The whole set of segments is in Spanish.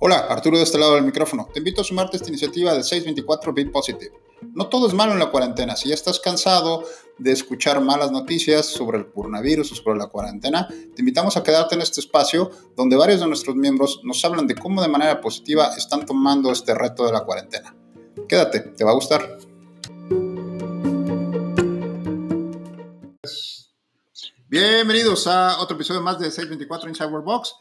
Hola, Arturo de este lado del micrófono. Te invito a sumarte a esta iniciativa de 624 Be Positive. No todo es malo en la cuarentena. Si ya estás cansado de escuchar malas noticias sobre el coronavirus o sobre la cuarentena, te invitamos a quedarte en este espacio donde varios de nuestros miembros nos hablan de cómo de manera positiva están tomando este reto de la cuarentena. Quédate, te va a gustar. Bienvenidos a otro episodio más de 624 Inside World Box.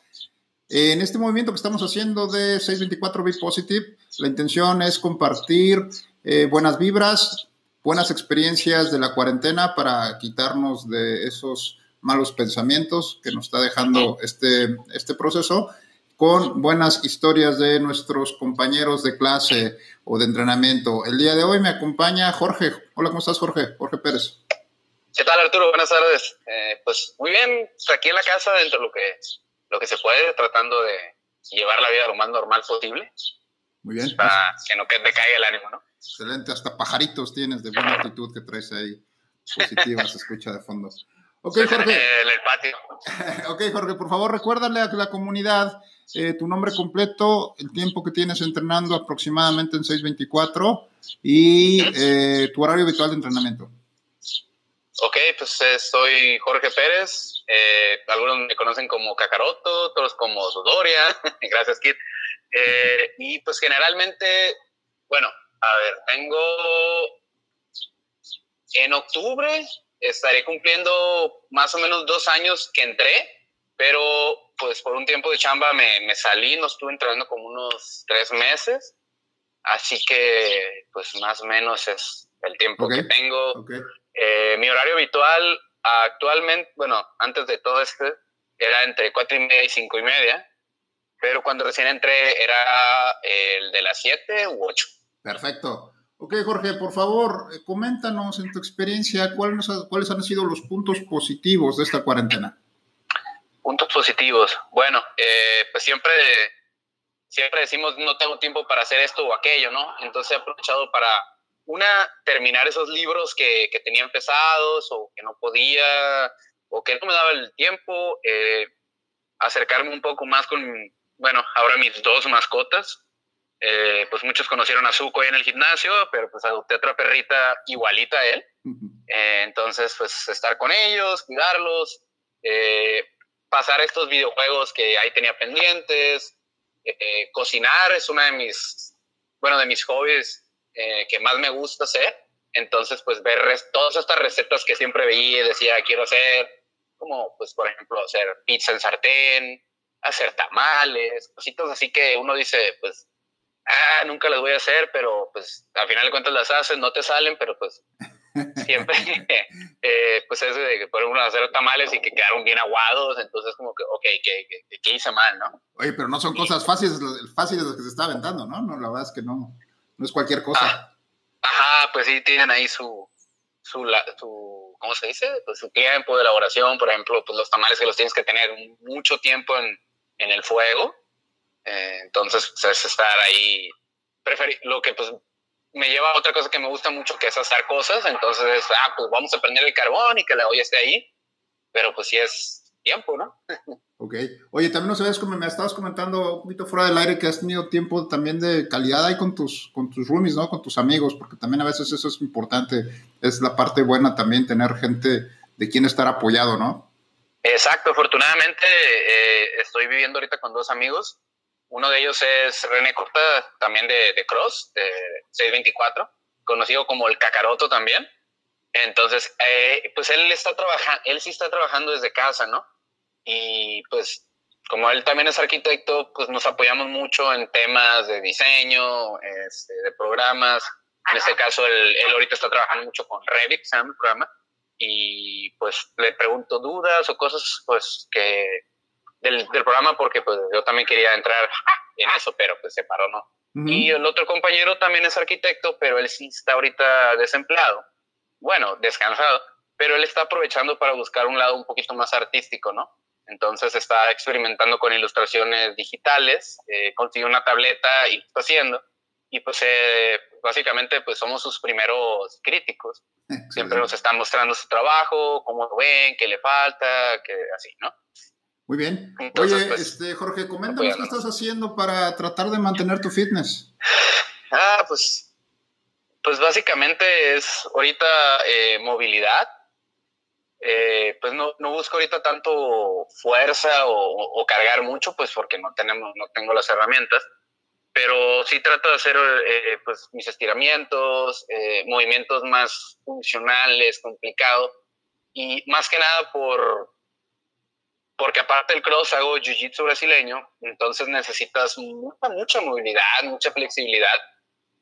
En este movimiento que estamos haciendo de 624 Be Positive, la intención es compartir eh, buenas vibras, buenas experiencias de la cuarentena para quitarnos de esos malos pensamientos que nos está dejando este, este proceso con buenas historias de nuestros compañeros de clase o de entrenamiento. El día de hoy me acompaña Jorge. Hola, ¿cómo estás, Jorge? Jorge Pérez. ¿Qué tal, Arturo? Buenas tardes. Eh, pues muy bien, aquí en la casa, dentro de lo que, lo que se puede, tratando de llevar la vida lo más normal posible. Muy bien. Para que no te caiga el ánimo, ¿no? Excelente, hasta pajaritos tienes de buena actitud que traes ahí, positiva, se escucha de fondo. Ok, Jorge. El, el patio. ok, Jorge, por favor, recuérdale a la comunidad eh, tu nombre completo, el tiempo que tienes entrenando aproximadamente en 624 y eh, tu horario habitual de entrenamiento. Ok, pues eh, soy Jorge Pérez. Eh, algunos me conocen como Cacaroto, otros como Sudoria. Gracias, Kit. Eh, y pues generalmente, bueno, a ver, tengo. En octubre estaré cumpliendo más o menos dos años que entré, pero pues por un tiempo de chamba me, me salí, no estuve entrenando como unos tres meses. Así que, pues más o menos es el tiempo Ok, que tengo. Ok, Eh, mi horario habitual actualmente, bueno, antes de todo esto, era entre cuatro y media y cinco y media, pero cuando recién entré era el de las 7 u 8. perfecto. Ok, Jorge, por favor, eh, coméntanos en tu experiencia cuáles, cuáles han sido los puntos positivos de esta cuarentena. Puntos positivos. Bueno, eh, pues siempre, siempre decimos no tengo tiempo para hacer esto o aquello, ¿no? Entonces he aprovechado para, una, terminar esos libros que, que tenía empezados o que no podía o que no me daba el tiempo, eh, acercarme un poco más con, bueno, ahora mis dos mascotas. Eh, pues muchos conocieron a Zuko ahí en el gimnasio, pero pues adopté otra perrita igualita a él. Eh, entonces, pues estar con ellos, cuidarlos, pasar estos videojuegos que ahí tenía pendientes, cocinar es una de mis, bueno, de mis hobbies eh, que más me gusta hacer. Entonces, pues ver todas estas recetas que siempre veía y decía, quiero hacer, como pues por ejemplo hacer pizza en sartén, hacer tamales, cositas así que uno dice, pues, ah, nunca las voy a hacer, pero pues al final de cuentas las haces, no te salen, pero pues siempre, eh, pues eso de que por ejemplo hacer tamales y que quedaron bien aguados, entonces como que, ok, ¿qué, qué, qué hice mal, no? Oye, pero no son cosas fáciles, fáciles las que se está aventando, ¿no? No, la verdad es que no, es cualquier cosa. Ah, Ajá, pues sí, tienen ahí su, su, la- su, ¿cómo se dice? Pues su tiempo de elaboración, por ejemplo, pues los tamales que los tienes que tener mucho tiempo en, en el fuego. Eh, entonces, pues, es estar ahí. Preferi lo que pues me lleva a otra cosa que me gusta mucho, que es hacer cosas. Entonces, ah, pues vamos a prender el carbón y que la olla esté ahí. Pero pues sí es tiempo, ¿no? Ok. Oye, también nos sabes como me estabas comentando un poquito fuera del aire que has tenido tiempo también de calidad ahí con tus, con tus roomies, ¿no? Con tus amigos, porque también a veces eso es importante. Es la parte buena también tener gente de quien estar apoyado, ¿no? Exacto, afortunadamente eh, estoy viviendo ahorita con dos amigos. Uno de ellos es René Corta, también de, de Cross, de 624, conocido como el Cacaroto también. Entonces, eh, pues él está trabajando, él sí está trabajando desde casa, ¿no? Y pues como él también es arquitecto, pues nos apoyamos mucho en temas de diseño, este, de programas. En este caso, él, él ahorita está trabajando mucho con Revit, se llama el programa y pues le pregunto dudas o cosas pues que del, del programa porque pues yo también quería entrar en eso, pero pues se paró, ¿no? Ujú. Y el otro compañero también es arquitecto, pero él sí está ahorita desempleado. Bueno, descansado, pero él está aprovechando para buscar un lado un poquito más artístico, ¿no? Entonces está experimentando con ilustraciones digitales, eh, consiguió una tableta y está haciendo. Y pues eh, básicamente pues somos sus primeros críticos siempre nos están mostrando su trabajo, cómo lo ven, qué le falta, que así, ¿no? Muy bien. Oye, pues, este, Jorge, coméntanos qué estás haciendo para tratar de mantener tu fitness. Ah, pues, pues básicamente es ahorita eh, movilidad. Eh, pues no, no, busco ahorita tanto fuerza o, cargar mucho, pues porque no tenemos, no tengo las herramientas. Pero sí trato de hacer eh, pues mis estiramientos, movimientos más funcionales, complicados y más que nada por porque aparte del cross hago jiu-jitsu brasileño, entonces necesitas mucha, mucha movilidad, mucha flexibilidad.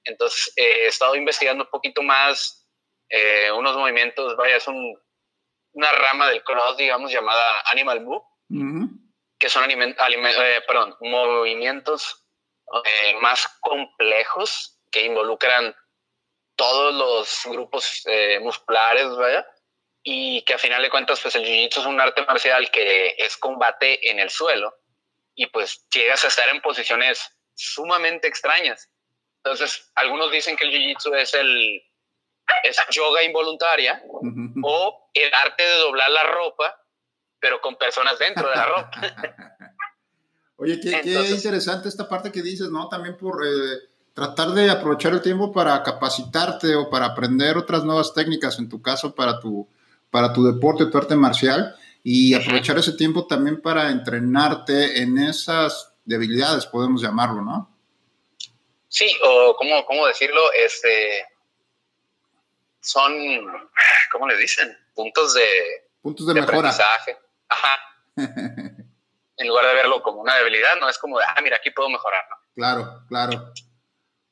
Entonces eh, he estado investigando un poquito más eh, unos movimientos, vaya, es una rama del cross, digamos, llamada Animal Move, que son eh, perdón, movimientos más complejos que involucran todos los grupos musculares, vaya y que a final de cuentas pues el jiu-jitsu es un arte marcial que es combate en el suelo y pues llegas a estar en posiciones sumamente extrañas. Entonces, algunos dicen que el jiu-jitsu es el es yoga involuntaria o el arte de doblar la ropa, pero con personas dentro de la ropa. Oye, qué, interesante esta parte que dices, ¿no? También por eh, tratar de aprovechar el tiempo para capacitarte o para aprender otras nuevas técnicas, en tu caso, para tu, para tu deporte, tu arte marcial, y aprovechar ese tiempo también para entrenarte en esas debilidades, podemos llamarlo, ¿no? Sí, o cómo, cómo decirlo, este, son, ¿cómo le dicen? Puntos de, puntos de, mejora. Ajá. en lugar de verlo como una debilidad, no es como de, ah, mira, aquí puedo mejorar, ¿no? Claro, claro.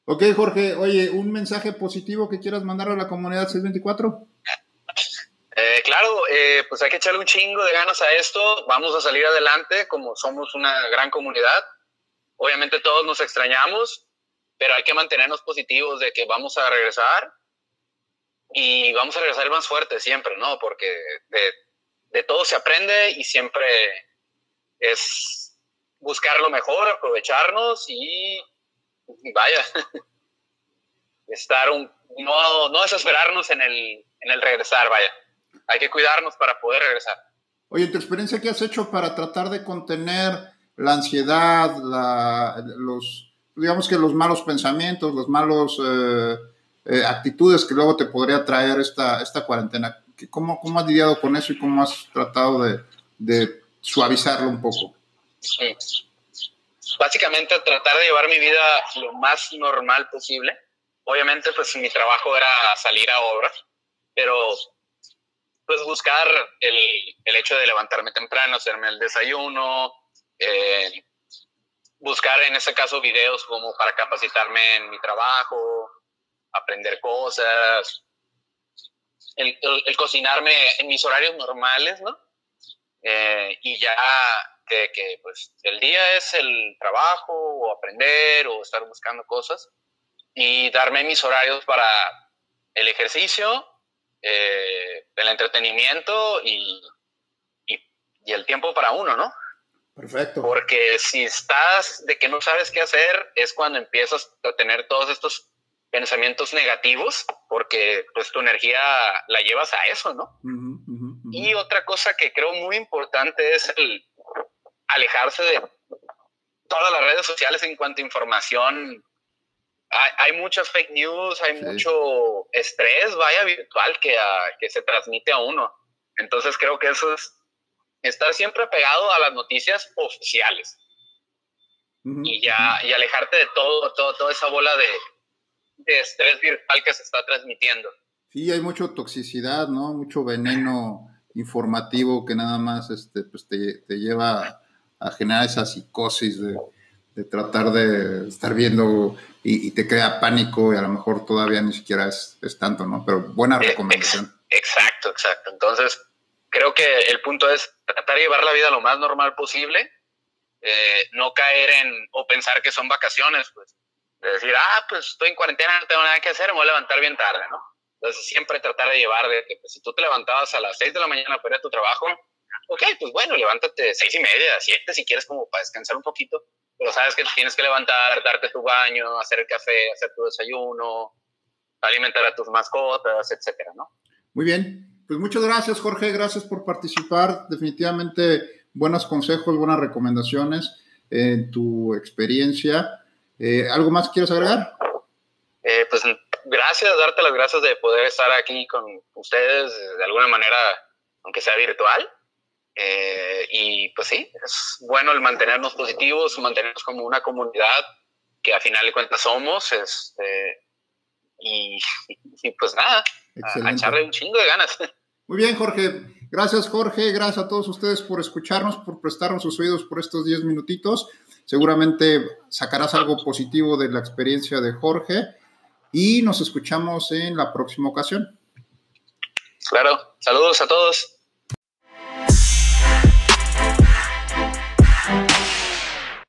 Ok, Jorge, oye, ¿un mensaje positivo que quieras mandar a la comunidad 624? Eh, claro, eh, pues hay que echarle un chingo de ganas a esto. Vamos a salir adelante como somos una gran comunidad. Obviamente todos nos extrañamos, pero hay que mantenernos positivos de que vamos a regresar y vamos a regresar más fuerte siempre, ¿no? Porque de, de todo se aprende y siempre es buscar lo mejor, aprovecharnos y vaya, estar un, no, no desesperarnos en el, en el regresar, vaya hay que cuidarnos para poder regresar. Oye, tu experiencia, ¿qué has hecho para tratar de contener la ansiedad, los, digamos que los malos pensamientos, los malos eh, eh, actitudes que luego te podría traer esta, esta cuarentena? ¿Cómo, ¿Cómo has lidiado con eso y cómo has tratado de, suavizarlo un poco? Básicamente tratar de llevar mi vida lo más normal posible. Obviamente, pues mi trabajo era salir a obra, pero pues buscar el, el, hecho de levantarme temprano, hacerme el desayuno, eh, buscar en ese caso videos como para capacitarme en mi trabajo, aprender cosas, el, el, cocinarme en mis horarios normales, ¿no? Eh, y ya que, que, pues el día es el trabajo o aprender o estar buscando cosas y darme mis horarios para el ejercicio eh, el entretenimiento y, y, el tiempo para uno, ¿no? Perfecto. Porque si estás de que no sabes qué hacer, es cuando empiezas a tener todos estos pensamientos negativos, porque pues tu energía la llevas a eso, ¿no? Y otra cosa que creo muy importante es el alejarse de todas las redes sociales en cuanto a información hay, muchas fake news, hay mucho estrés, vaya, virtual que, que se transmite a uno. Entonces creo que eso es estar siempre pegado a las noticias oficiales. y ya y alejarte de todo, todo, toda esa bola de, de estrés virtual que se está transmitiendo. Sí, hay mucha toxicidad, ¿no? Mucho veneno informativo que nada más este, pues te, te lleva a generar esa psicosis de, de tratar de estar viendo y, te crea pánico y a lo mejor todavía ni siquiera es, es tanto, ¿no? Pero buena eh, recomendación. Exacto, exacto. Entonces, creo que el punto es tratar de llevar la vida lo más normal posible, eh, no caer en o pensar que son vacaciones, pues. De decir, ah, pues estoy en cuarentena, no tengo nada que hacer, me voy a levantar bien tarde, ¿no? Entonces, siempre tratar de llevar de que pues, si tú te levantabas a las 6 de la mañana para ir a tu trabajo, ok, pues bueno, levántate seis y media, siete si quieres como para descansar un poquito, pero sabes que tienes que levantar, darte tu baño, hacer el café, hacer tu desayuno, alimentar a tus mascotas, etcétera, ¿no? Muy bien. Pues muchas gracias, Jorge. Gracias por participar. Definitivamente buenos consejos, buenas recomendaciones en tu experiencia. Eh, ¿Algo más quieres agregar? Eh, pues gracias, darte las gracias de poder estar aquí con ustedes de alguna manera, aunque sea virtual. Eh, y pues sí, es bueno el mantenernos positivos, mantenernos como una comunidad que a final de cuentas somos. Este, y, pues nada, a, echarle un chingo de ganas. Muy bien, Jorge. Gracias, Jorge. Gracias a todos ustedes por escucharnos, por prestarnos sus oídos por estos 10 minutitos. Seguramente sacarás algo positivo de la experiencia de Jorge y nos escuchamos en la próxima ocasión. Claro, saludos a todos.